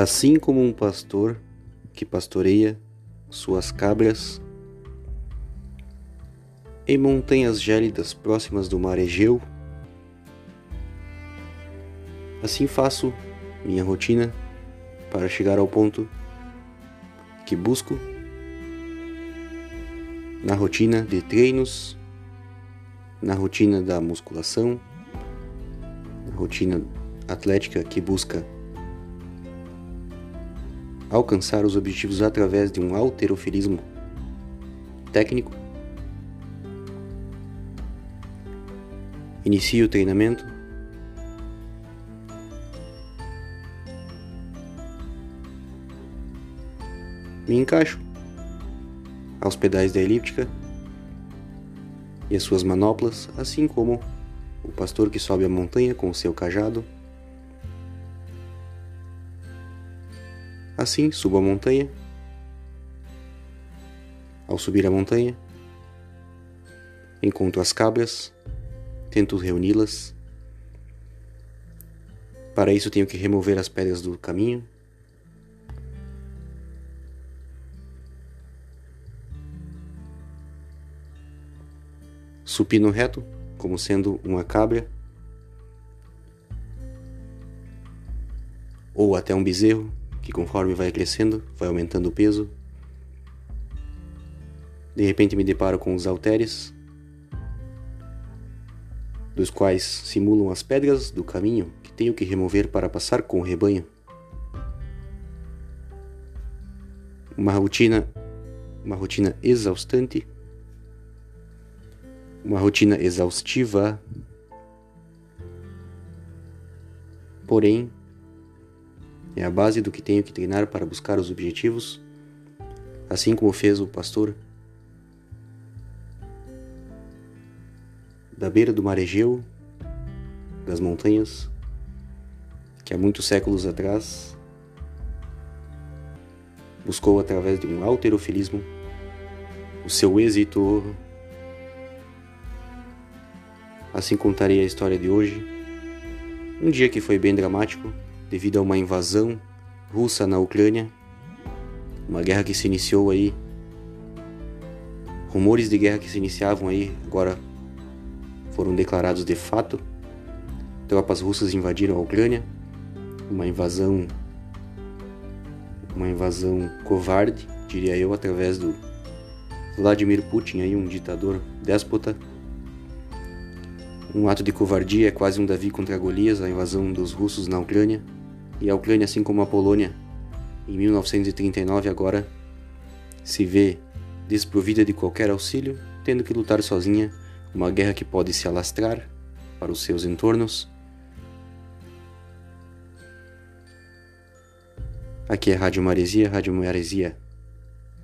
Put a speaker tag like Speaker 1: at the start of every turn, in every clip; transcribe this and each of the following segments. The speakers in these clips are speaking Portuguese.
Speaker 1: Assim como um pastor que pastoreia suas cabras em montanhas gélidas próximas do mar Egeu, assim faço minha rotina para chegar ao ponto que busco na rotina de treinos, na rotina da musculação, na rotina atlética que busca alcançar os objetivos através de um alterofilismo técnico. Inicio o treinamento. Me encaixo aos pedais da elíptica e as suas manoplas, assim como o pastor que sobe a montanha com o seu cajado. Assim, subo a montanha. Ao subir a montanha, encontro as cabras, tento reuni-las. Para isso, tenho que remover as pedras do caminho. Supino reto, como sendo uma cabra. Ou até um bezerro, que conforme vai crescendo, vai aumentando o peso. De repente me deparo com os halteres, dos quais simulam as pedras do caminho que tenho que remover para passar com o rebanho. Uma rotina, uma rotina exaustante, uma rotina exaustiva, porém é a base do que tenho que treinar para buscar os objetivos, assim como fez o pastor da beira do mar Egeu, das montanhas, que há muitos séculos atrás buscou através de um alterofilismo o seu êxito. Assim contarei a história de hoje. Um dia que foi bem dramático devido a uma invasão russa na Ucrânia, uma guerra que se iniciou aí, rumores de guerra que se iniciavam aí, agora foram declarados de fato. Tropas russas invadiram a Ucrânia, uma invasão uma invasão covarde, diria eu, através do Vladimir Putin, aí um ditador déspota um ato de covardia é quase um Davi contra Golias, a invasão dos russos na Ucrânia. E a Ucrânia, assim como a Polônia, em 1939 agora se vê desprovida de qualquer auxílio, tendo que lutar sozinha uma guerra que pode se alastrar para os seus entornos. Aqui é Rádio Maresia, Rádio Maresia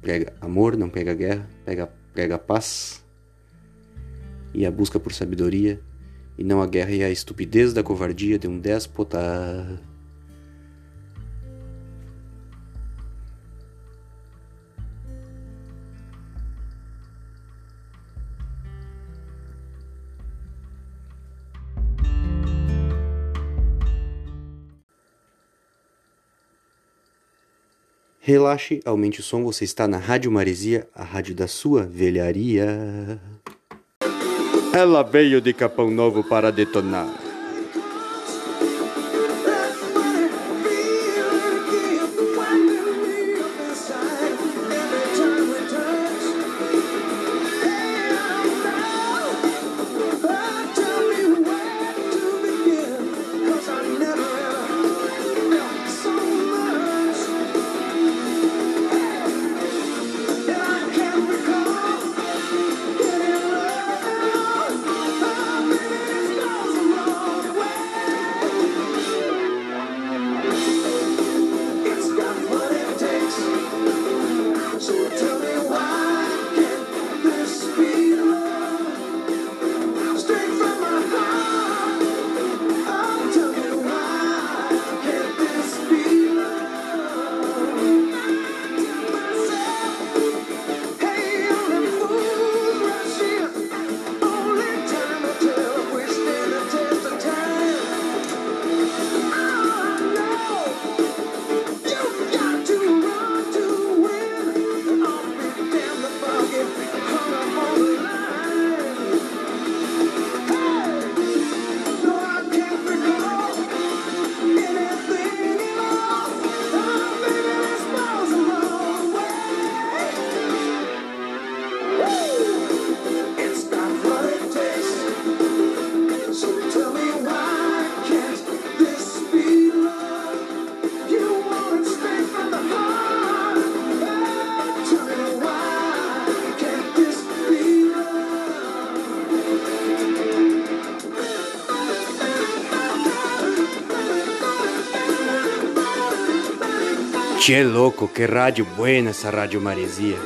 Speaker 1: prega amor, não prega guerra, prega, prega paz e a busca por sabedoria, e não a guerra e a estupidez da covardia de um déspota. Relaxe, aumente o som, você está na Rádio Maresia, a rádio da sua velharia. Ela veio de Capão Novo para detonar. Che louco, que rádio buena essa rádio maresia.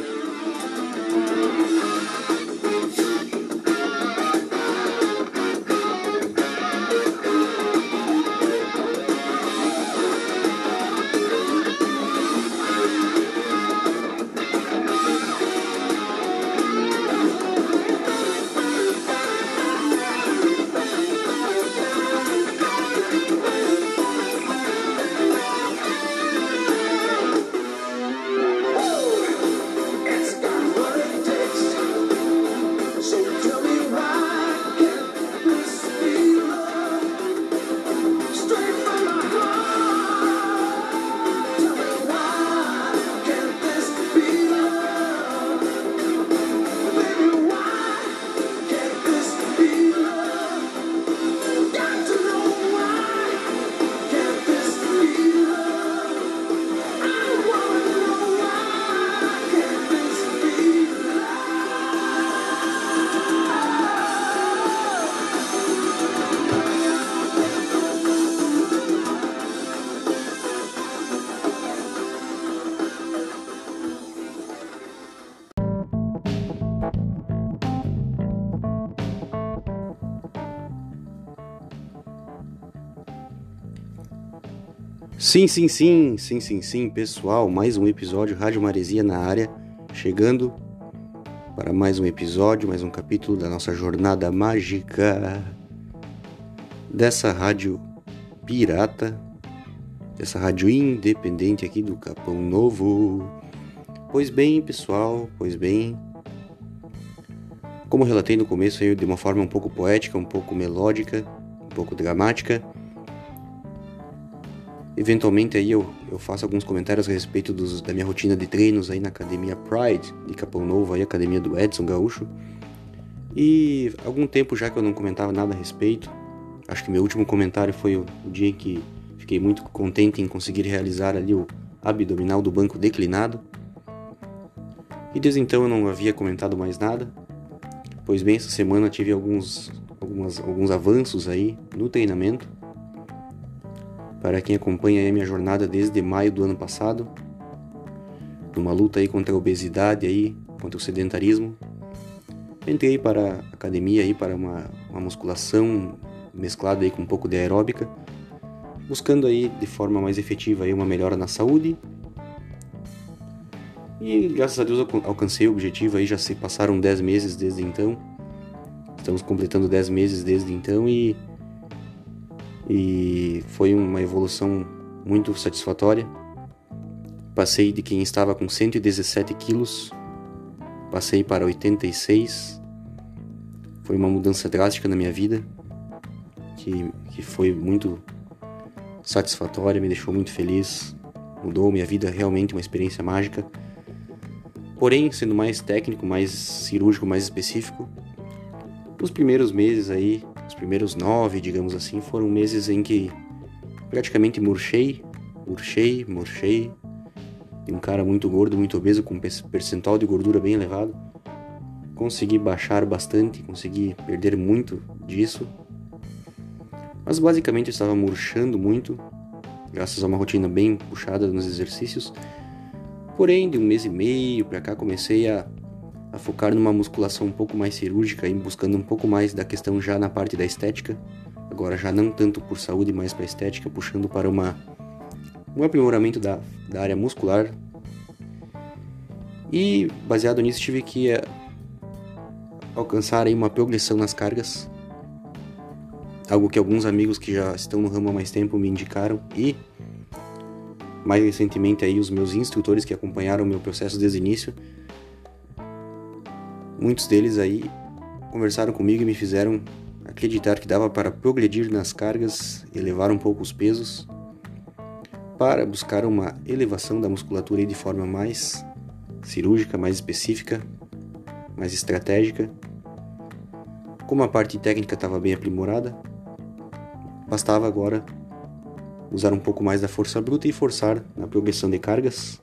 Speaker 1: Sim, sim, sim, sim, sim, sim, pessoal, mais um episódio Rádio Maresia na área, chegando para mais um episódio, mais um capítulo da nossa jornada mágica dessa rádio pirata, dessa rádio independente aqui do Capão Novo. Pois bem, pessoal, pois bem, como relatei no começo de uma forma um pouco poética, um pouco melódica, um pouco dramática, Eventualmente aí eu, eu faço alguns comentários a respeito dos, da minha rotina de treinos aí na Academia Pride de Capão Novo, aí, Academia do Edson Gaúcho. E algum tempo já que eu não comentava nada a respeito. Acho que meu último comentário foi o, o dia em que fiquei muito contente em conseguir realizar ali o abdominal do banco declinado. E desde então eu não havia comentado mais nada. Pois bem, essa semana tive alguns, algumas, alguns avanços aí no treinamento para quem acompanha a minha jornada desde maio do ano passado, numa luta aí contra a obesidade aí, contra o sedentarismo. Entrei para a academia aí para uma, uma musculação mesclada aí com um pouco de aeróbica, buscando aí de forma mais efetiva aí uma melhora na saúde. E graças a Deus alcancei o objetivo aí, já se passaram 10 meses desde então. Estamos completando 10 meses desde então e e foi uma evolução muito satisfatória. Passei de quem estava com 117 quilos, passei para 86. Foi uma mudança drástica na minha vida, que, que foi muito satisfatória, me deixou muito feliz, mudou minha vida, realmente uma experiência mágica. Porém, sendo mais técnico, mais cirúrgico, mais específico, os primeiros meses aí os primeiros nove, digamos assim, foram meses em que praticamente murchei, murchei, murchei. E um cara muito gordo, muito obeso, com percentual de gordura bem elevado. Consegui baixar bastante, consegui perder muito disso. Mas basicamente eu estava murchando muito, graças a uma rotina bem puxada nos exercícios. Porém, de um mês e meio para cá comecei a a focar numa musculação um pouco mais cirúrgica e buscando um pouco mais da questão já na parte da estética. Agora já não tanto por saúde, mas para estética, puxando para uma um aprimoramento da, da área muscular. E baseado nisso tive que uh, alcançar aí uma progressão nas cargas. Algo que alguns amigos que já estão no ramo há mais tempo me indicaram e mais recentemente aí os meus instrutores que acompanharam o meu processo desde o início Muitos deles aí conversaram comigo e me fizeram acreditar que dava para progredir nas cargas, elevar um pouco os pesos, para buscar uma elevação da musculatura de forma mais cirúrgica, mais específica, mais estratégica. Como a parte técnica estava bem aprimorada, bastava agora usar um pouco mais da força bruta e forçar na progressão de cargas.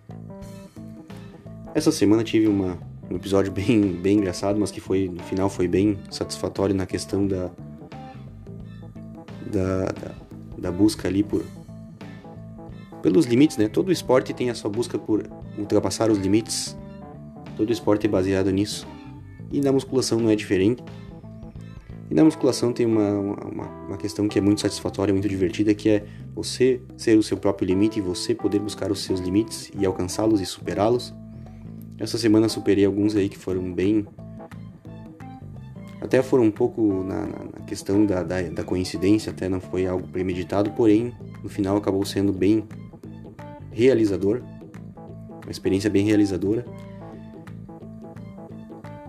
Speaker 1: Essa semana tive uma um episódio bem, bem engraçado, mas que foi no final foi bem satisfatório na questão da da, da, da busca ali por pelos limites, né? Todo esporte tem a sua busca por ultrapassar os limites. Todo esporte é baseado nisso. E na musculação não é diferente. E na musculação tem uma, uma, uma, questão que é muito satisfatória, muito divertida, que é você ser o seu próprio limite e você poder buscar os seus limites e alcançá-los e superá-los. Essa semana superei alguns aí que foram bem. Até foram um pouco na, na, na questão da, da, da coincidência, até não foi algo premeditado, porém no final acabou sendo bem realizador. Uma experiência bem realizadora.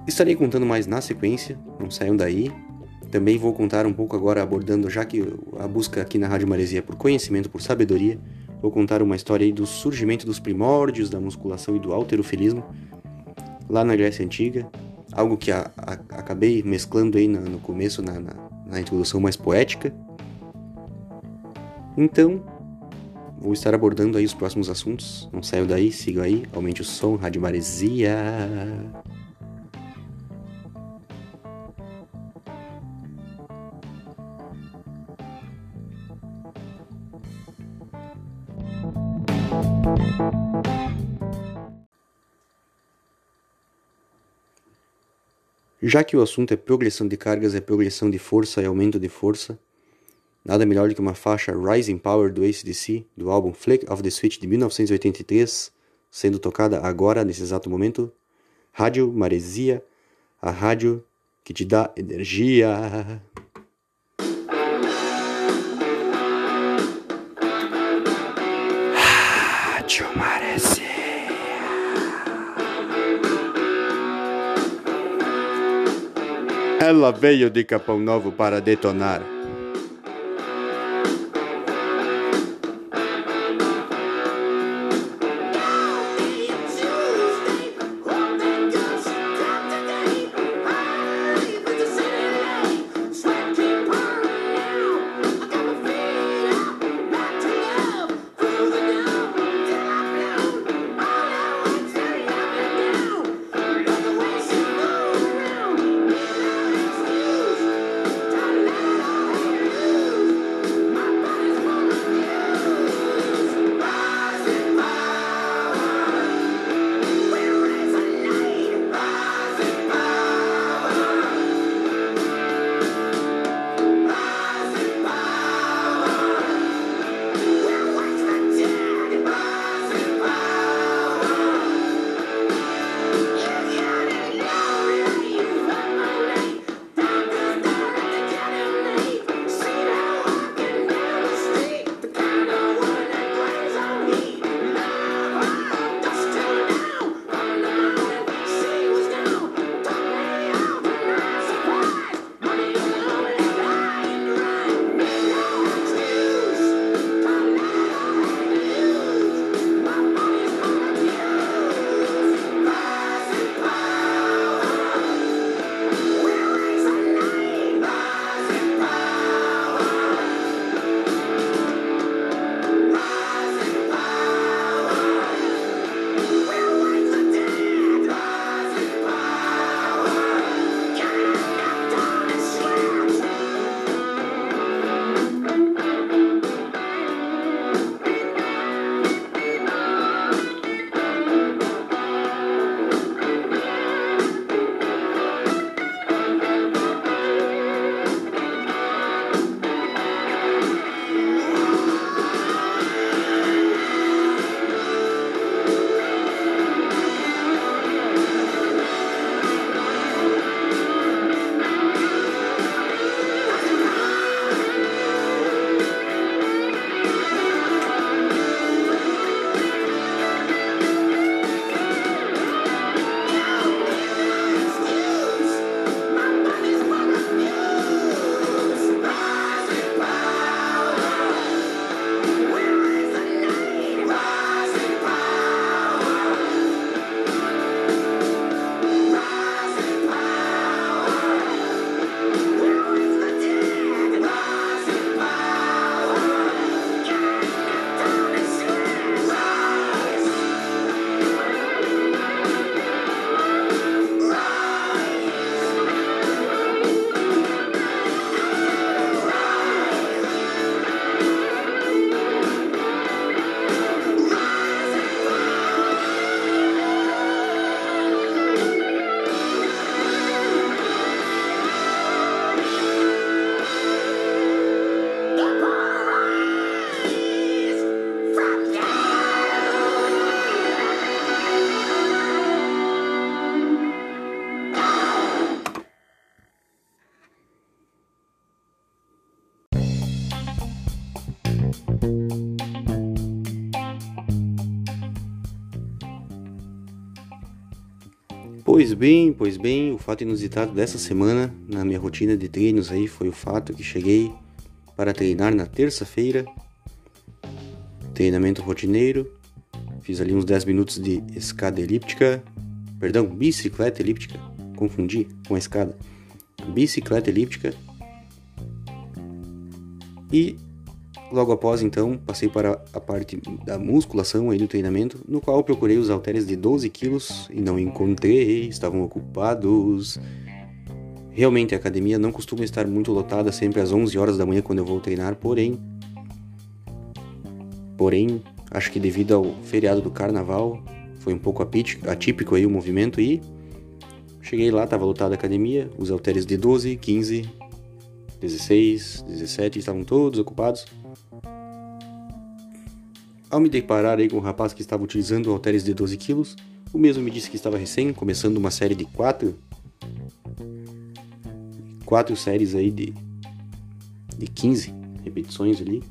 Speaker 1: Estarei contando mais na sequência, não saiam daí. Também vou contar um pouco agora, abordando, já que a busca aqui na Rádio Maresia é por conhecimento, por sabedoria, vou contar uma história aí do surgimento dos primórdios da musculação e do alterofilismo lá na Grécia Antiga, algo que a, a, acabei mesclando aí no, começo, na, na, na introdução mais poética. Então, vou estar abordando aí os próximos assuntos. Não saiam daí, sigam aí, aumente o som, Rádio Já que o assunto é progressão de cargas, é progressão de força e aumento de força, nada melhor do que uma faixa Rising Power do ACDC, do álbum Flick of the Switch de 1983, sendo tocada agora, nesse exato momento. Rádio Maresia, a rádio que te dá energia. Ela veio de Capão Novo para detonar. Bem, pois bem, o fato inusitado dessa semana na minha rotina de treinos aí foi o fato que cheguei para treinar na terça-feira. Treinamento rotineiro. Fiz ali uns 10 minutos de escada elíptica. Perdão, bicicleta elíptica. Confundi com a escada. Bicicleta elíptica. E Logo após, então, passei para a parte da musculação aí do treinamento, no qual procurei os halteres de 12 quilos e não encontrei, estavam ocupados. Realmente a academia não costuma estar muito lotada sempre às 11 horas da manhã quando eu vou treinar, porém, porém, acho que devido ao feriado do carnaval, foi um pouco atípico aí o movimento e cheguei lá, estava lotada a academia, os halteres de 12, 15, 16, 17 estavam todos ocupados. Ao me deparar aí com um rapaz que estava utilizando halteres de 12 quilos, o mesmo me disse que estava recém começando uma série de quatro, quatro séries aí de, de 15 repetições ali.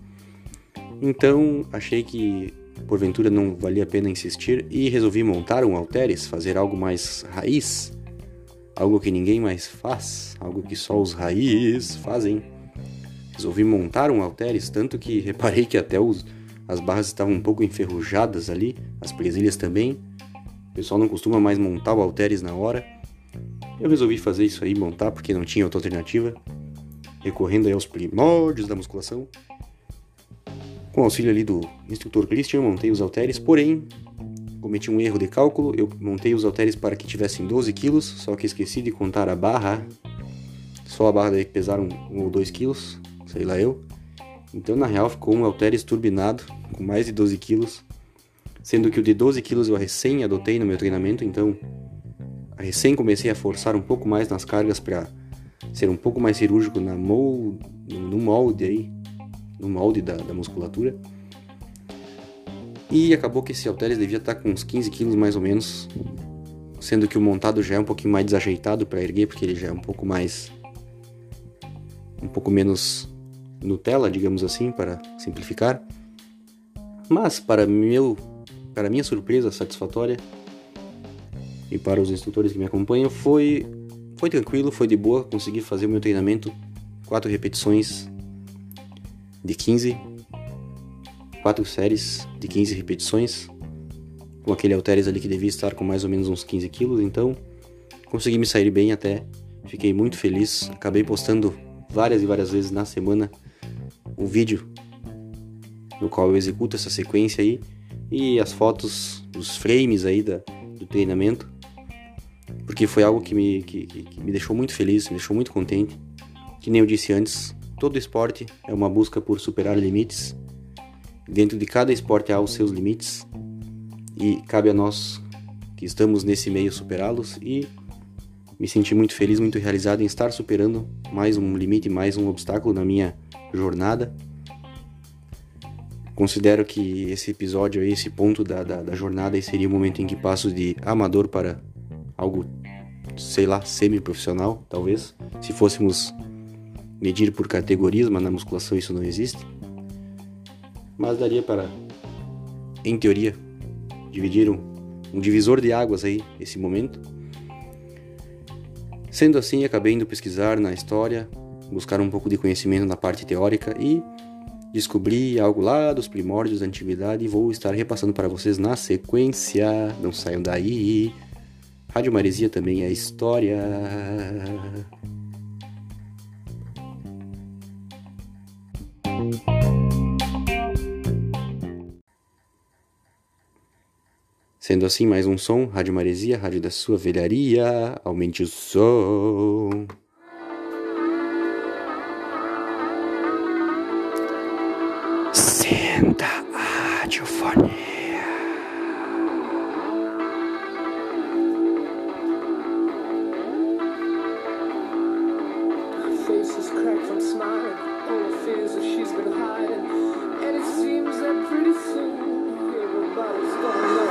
Speaker 1: Então achei que porventura não valia a pena insistir e resolvi montar um halteres, fazer algo mais raiz, algo que ninguém mais faz, algo que só os raiz fazem. Resolvi montar um halteres, tanto que reparei que até os as barras estavam um pouco enferrujadas ali, as presilhas também. O pessoal não costuma mais montar o halteres na hora. Eu resolvi fazer isso aí, montar, porque não tinha outra alternativa. Recorrendo aí aos primórdios da musculação. Com auxílio ali do instrutor Christian, montei os halteres, porém, cometi um erro de cálculo. Eu montei os halteres para que tivessem 12 quilos, só que esqueci de contar a barra. Só a barra daí pesaram 1 ou 2 quilos, sei lá eu. Então, na real, ficou um halteres turbinado, com mais de 12 quilos, sendo que o de 12 quilos eu recém adotei no meu treinamento, então recém comecei a forçar um pouco mais nas cargas para ser um pouco mais cirúrgico na molde, no molde aí, no molde da, da musculatura. E acabou que esse halteres devia estar com uns 15 quilos mais ou menos, sendo que o montado já é um pouquinho mais desajeitado para erguer, porque ele já é um pouco mais um pouco menos Nutella, digamos assim, para simplificar. Mas para meu, para minha surpresa satisfatória e para os instrutores que me acompanham, foi foi tranquilo, foi de boa, consegui fazer o meu treinamento, quatro repetições de 15, quatro séries de 15 repetições, com aquele halteres ali que devia estar com mais ou menos uns 15 quilos, então consegui me sair bem até, fiquei muito feliz, acabei postando várias e várias vezes na semana o vídeo no qual eu executo essa sequência aí e as fotos dos frames aí da, do treinamento porque foi algo que me, que, que me deixou muito feliz, me deixou muito contente. Que nem eu disse antes, todo esporte é uma busca por superar limites dentro de cada esporte há os seus limites e cabe a nós que estamos nesse meio superá-los e me senti muito feliz, muito realizado em estar superando mais um limite, mais um obstáculo na minha jornada. Considero que esse episódio esse ponto da, da, da jornada seria o momento em que passo de amador para algo, sei lá, semi-profissional, talvez. Se fôssemos medir por categorias, mas na musculação isso não existe. Mas daria para, em teoria, dividir um, um divisor de águas aí, esse momento. Sendo assim, acabei indo pesquisar na história, buscar um pouco de conhecimento na parte teórica e descobri algo lá dos primórdios da antiguidade e vou estar repassando para vocês na sequência. Não saiam daí. Rádio Maresia também é história. Sendo assim, mais um som, Rádio Maresia, Rádio da sua velharia, aumente o som. Senta a radiofonia.
Speaker 2: she's been hiding. And it seems that pretty soon everybody's know.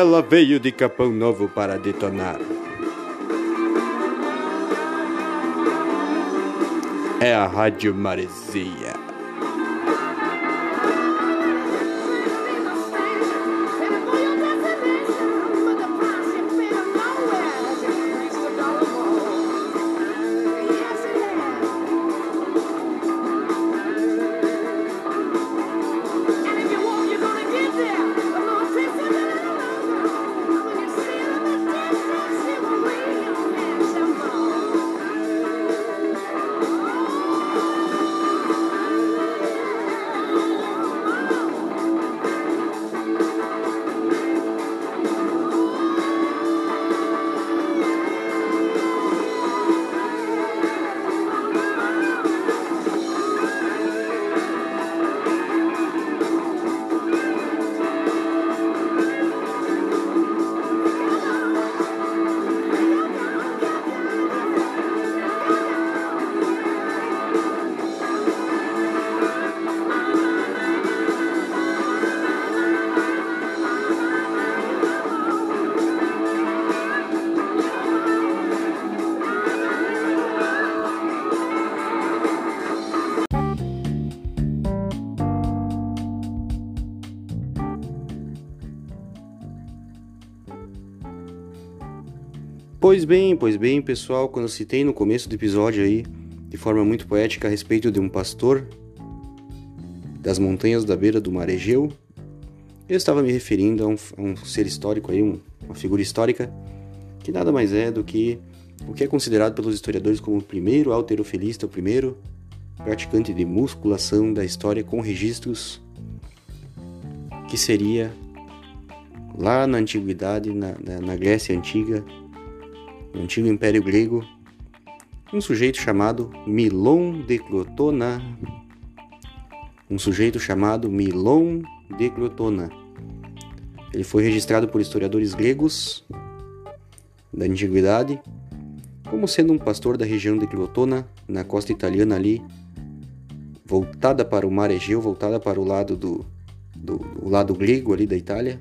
Speaker 1: Ela veio de Capão Novo para detonar. É a Rádio Maresia. Bem, pois bem, pessoal, quando eu citei no começo do episódio aí, de forma muito poética, a respeito de um pastor das montanhas da beira do mar Egeu, eu estava me referindo a um, a um ser histórico aí, um, uma figura histórica, que nada mais é do que o que é considerado pelos historiadores como o primeiro alterofilista, o primeiro praticante de musculação da história com registros que seria lá na antiguidade, na, na, na Grécia Antiga, no antigo Império Grego, um sujeito chamado Milon de Clotona. Um sujeito chamado Milon de Clotona. Ele foi registrado por historiadores gregos da antiguidade como sendo um pastor da região de Clotona, na costa italiana ali, voltada para o mar Egeu, voltada para o lado do, do, do lado grego ali da Itália.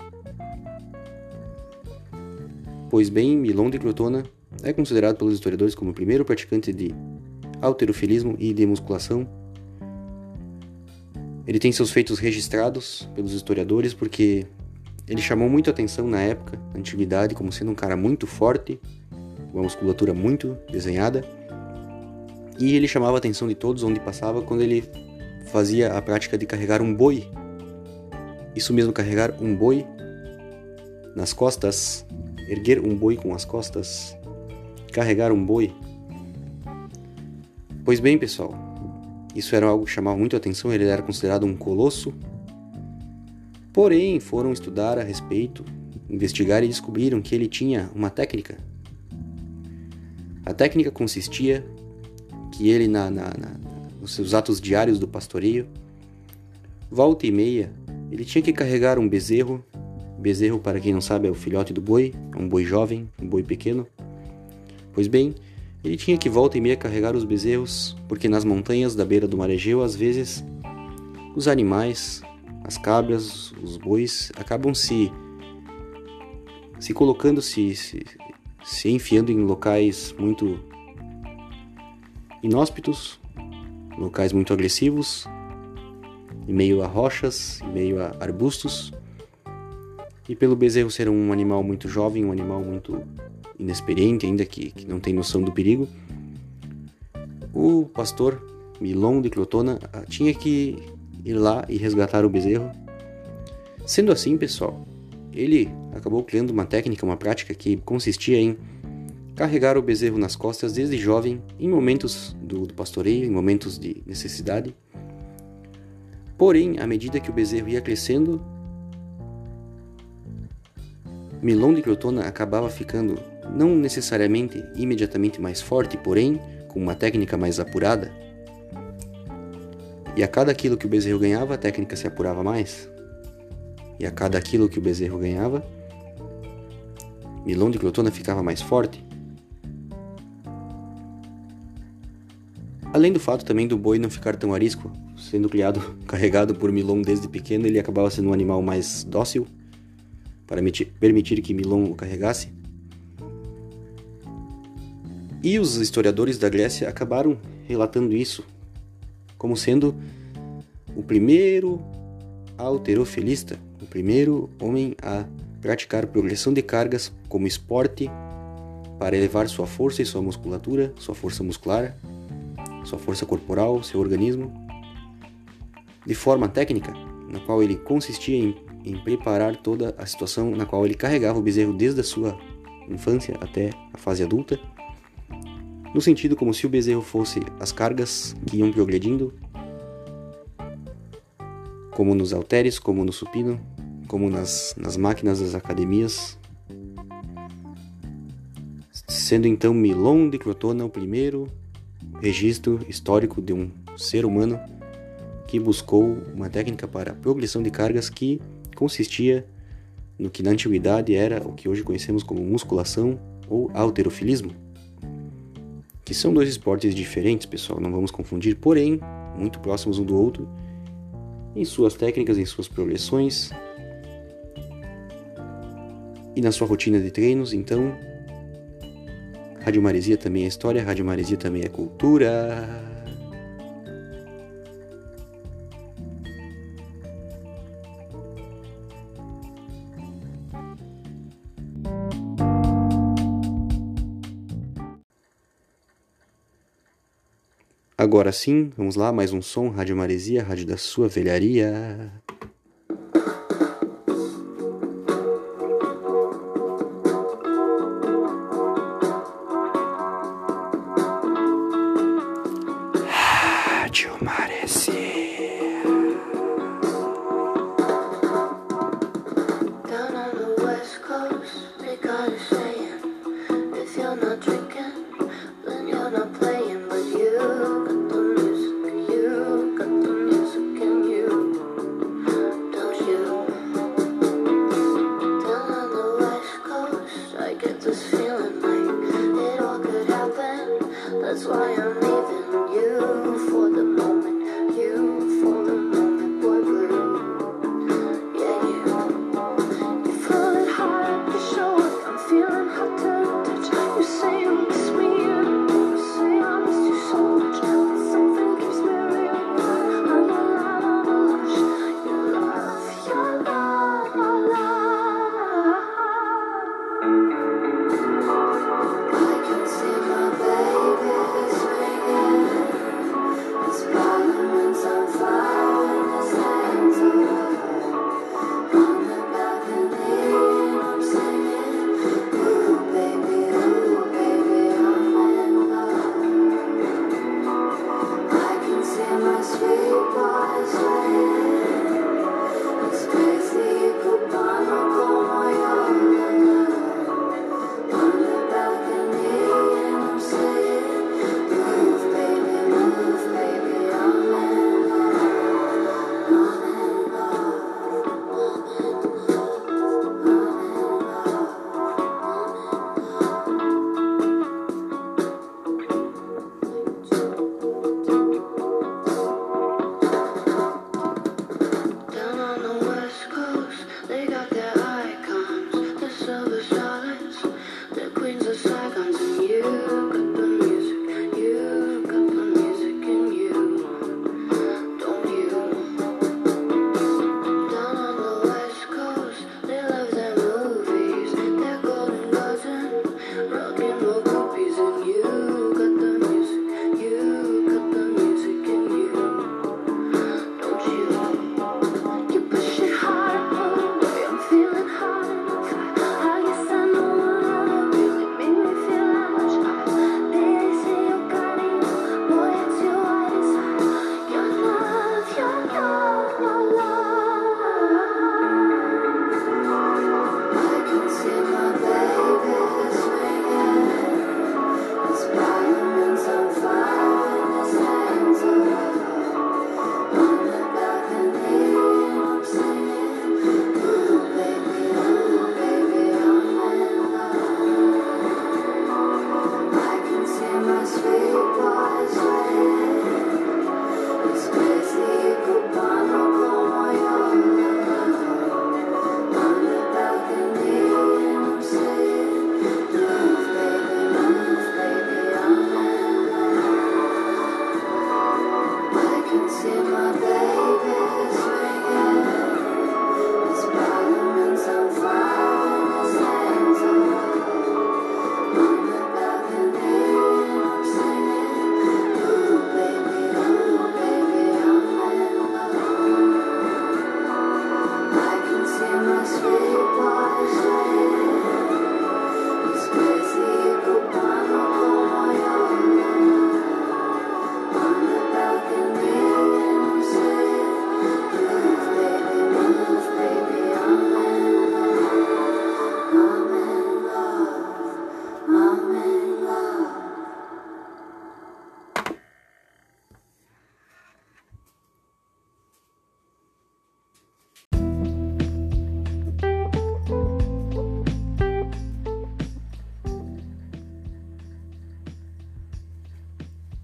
Speaker 1: Pois bem, Milon de Clotona é considerado pelos historiadores como o primeiro praticante de alterofilismo e de musculação. Ele tem seus feitos registrados pelos historiadores porque ele chamou muito atenção na época, na antiguidade, como sendo um cara muito forte, uma musculatura muito desenhada. E ele chamava a atenção de todos onde passava quando ele fazia a prática de carregar um boi. Isso mesmo, carregar um boi nas costas, erguer um boi com as costas carregar um boi? Pois bem, pessoal, isso era algo que chamava muito atenção, ele era considerado um colosso. Porém, foram estudar a respeito, investigar e descobriram que ele tinha uma técnica. A técnica consistia que ele, na, na, na, nos seus atos diários do pastoreio, volta e meia, ele tinha que carregar um bezerro. Bezerro, para quem não sabe, é o filhote do boi, é um boi jovem, um boi pequeno. Pois bem, ele tinha que volta e meia carregar os bezerros, porque nas montanhas da beira do mar Egeu, às vezes, os animais, as cabras, os bois, acabam se se colocando, se, se, se enfiando em locais muito inóspitos, locais muito agressivos, em meio a rochas, em meio a arbustos. E pelo bezerro ser um animal muito jovem, um animal muito inexperiente, ainda que, que não tem noção do perigo, o pastor Milon de Clotona ah, tinha que ir lá e resgatar o bezerro. Sendo assim, pessoal, ele acabou criando uma técnica, uma prática que consistia em carregar o bezerro nas costas desde jovem, em momentos do, do pastoreio, em momentos de necessidade. Porém, à medida que o bezerro ia crescendo, Milon de Crotona acabava ficando não necessariamente imediatamente mais forte, porém com uma técnica mais apurada. E a cada quilo que o bezerro ganhava, a técnica se apurava mais. E a cada quilo que o bezerro ganhava, Milon de Crotona ficava mais forte. Além do fato também do boi não ficar tão arisco, sendo criado, carregado por Milon desde pequeno, ele acabava sendo um animal mais dócil para permitir que Milon o carregasse. E os historiadores da Grécia acabaram relatando isso como sendo o primeiro alterofilista, o primeiro homem a praticar progressão de cargas como esporte para elevar sua força e sua musculatura, sua força muscular, sua força corporal, seu organismo, de forma técnica, na qual ele consistia em, em preparar toda a situação na qual ele carregava o bezerro desde a sua infância até a fase adulta no sentido como se o bezerro fosse as cargas que iam progredindo, como nos halteres, como no supino, como nas, nas máquinas das academias, sendo então Milon de Crotona o primeiro registro histórico de um ser humano que buscou uma técnica para progressão de cargas que consistia no que na antiguidade era o que hoje conhecemos como musculação ou alterofilismo que são dois esportes diferentes, pessoal, não vamos confundir, porém muito próximos um do outro em suas técnicas, em suas progressões e na sua rotina de treinos. Então, Rádio Maresia também é história, Rádio Maresia também é cultura. Agora sim, vamos lá, mais um som, Rádio Maresia, rádio da sua velharia.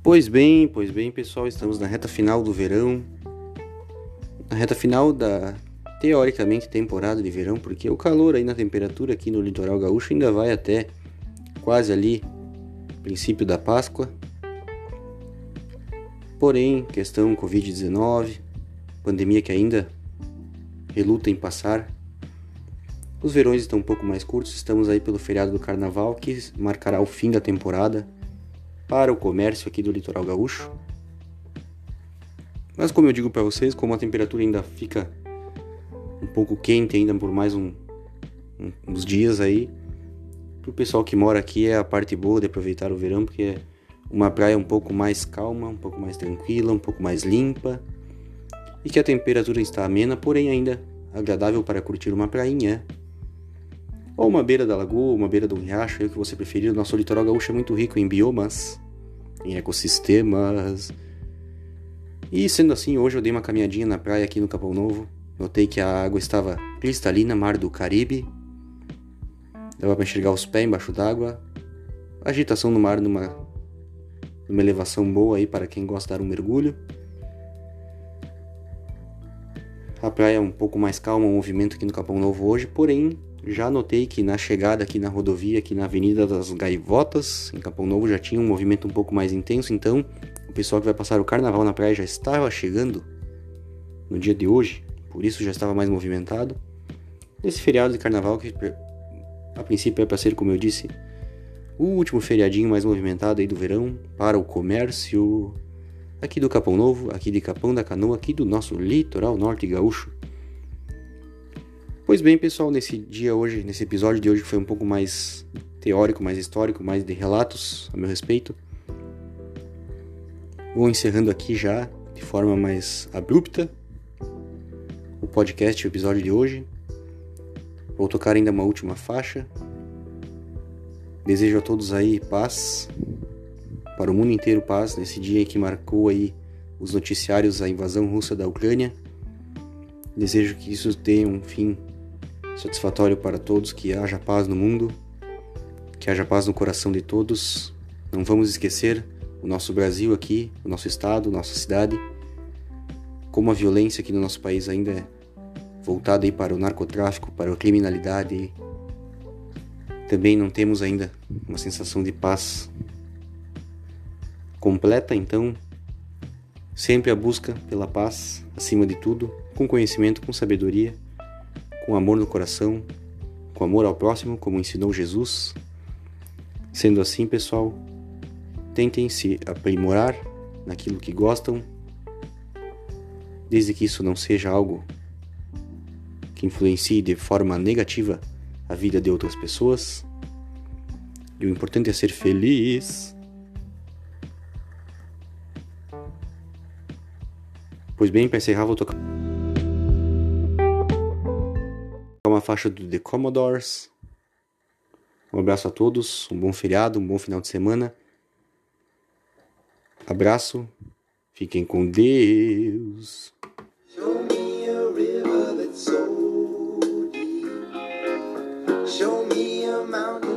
Speaker 1: Pois bem, pois bem, pessoal, estamos na reta final do verão. Na reta final da teoricamente temporada de verão, porque o calor aí na temperatura aqui no litoral gaúcho ainda vai até quase ali princípio da Páscoa. Porém, questão Covid-19, pandemia que ainda reluta em passar. Os verões estão um pouco mais curtos, estamos aí pelo feriado do Carnaval, que marcará o fim da temporada para o comércio aqui do litoral gaúcho. Mas como eu digo para vocês, como a temperatura ainda fica um pouco quente ainda por mais um, um, uns dias aí, pro pessoal que mora aqui é a parte boa de aproveitar o verão, porque é uma praia um pouco mais calma, um pouco mais tranquila, um pouco mais limpa e que a temperatura está amena, porém ainda agradável para curtir uma prainha. Ou uma beira da lagoa, uma beira do riacho, o que você preferir. O nosso litoral gaúcho é muito rico em biomas, em ecossistemas. E sendo assim, hoje eu dei uma caminhadinha na praia aqui no Capão Novo. Notei que a água estava cristalina, mar do Caribe. Dava para enxergar os pés embaixo d'água. Agitação no mar numa, numa elevação boa aí para quem gosta de dar um mergulho. A praia é um pouco mais calma, o movimento aqui no Capão Novo hoje, porém já notei que na chegada aqui na rodovia, aqui na Avenida das Gaivotas, em Capão Novo, já tinha um movimento um pouco mais intenso, então o pessoal que vai passar o carnaval na praia já estava chegando no dia de hoje, por isso já estava mais movimentado. Esse feriado de carnaval, que a princípio é para ser, como eu disse, o último feriadinho mais movimentado aí do verão para o comércio aqui do Capão Novo, aqui de Capão da Canoa, aqui do nosso litoral norte gaúcho. Pois bem, pessoal, nesse dia hoje, nesse episódio de hoje que foi um pouco mais teórico, mais histórico, mais de relatos a meu respeito, vou encerrando aqui já de forma mais abrupta o podcast, o episódio de hoje. Vou tocar ainda uma última faixa. Desejo a todos aí paz, para o mundo inteiro paz, nesse dia que marcou aí os noticiários a invasão russa da Ucrânia. Desejo que isso tenha um fim satisfatório para todos, que haja paz no mundo, que haja paz no coração de todos. Não vamos esquecer o nosso Brasil aqui, o nosso estado, nossa cidade, como a violência aqui no nosso país ainda é voltada aí para o narcotráfico, para a criminalidade. Também não temos ainda uma sensação de paz completa, então sempre a busca pela paz acima de tudo, com conhecimento, com sabedoria com amor no coração, com amor ao próximo, como ensinou Jesus. Sendo assim, pessoal, tentem se aprimorar naquilo que gostam, desde que isso não seja algo que influencie de forma negativa a vida de outras pessoas. E o importante é ser feliz. Pois bem, para encerrar, vou tocar. Uma faixa do The Commodores. Um abraço a todos, um bom feriado, um bom final de semana. Abraço, fiquem com Deus. Show me a river that's so deep. Show me a mountain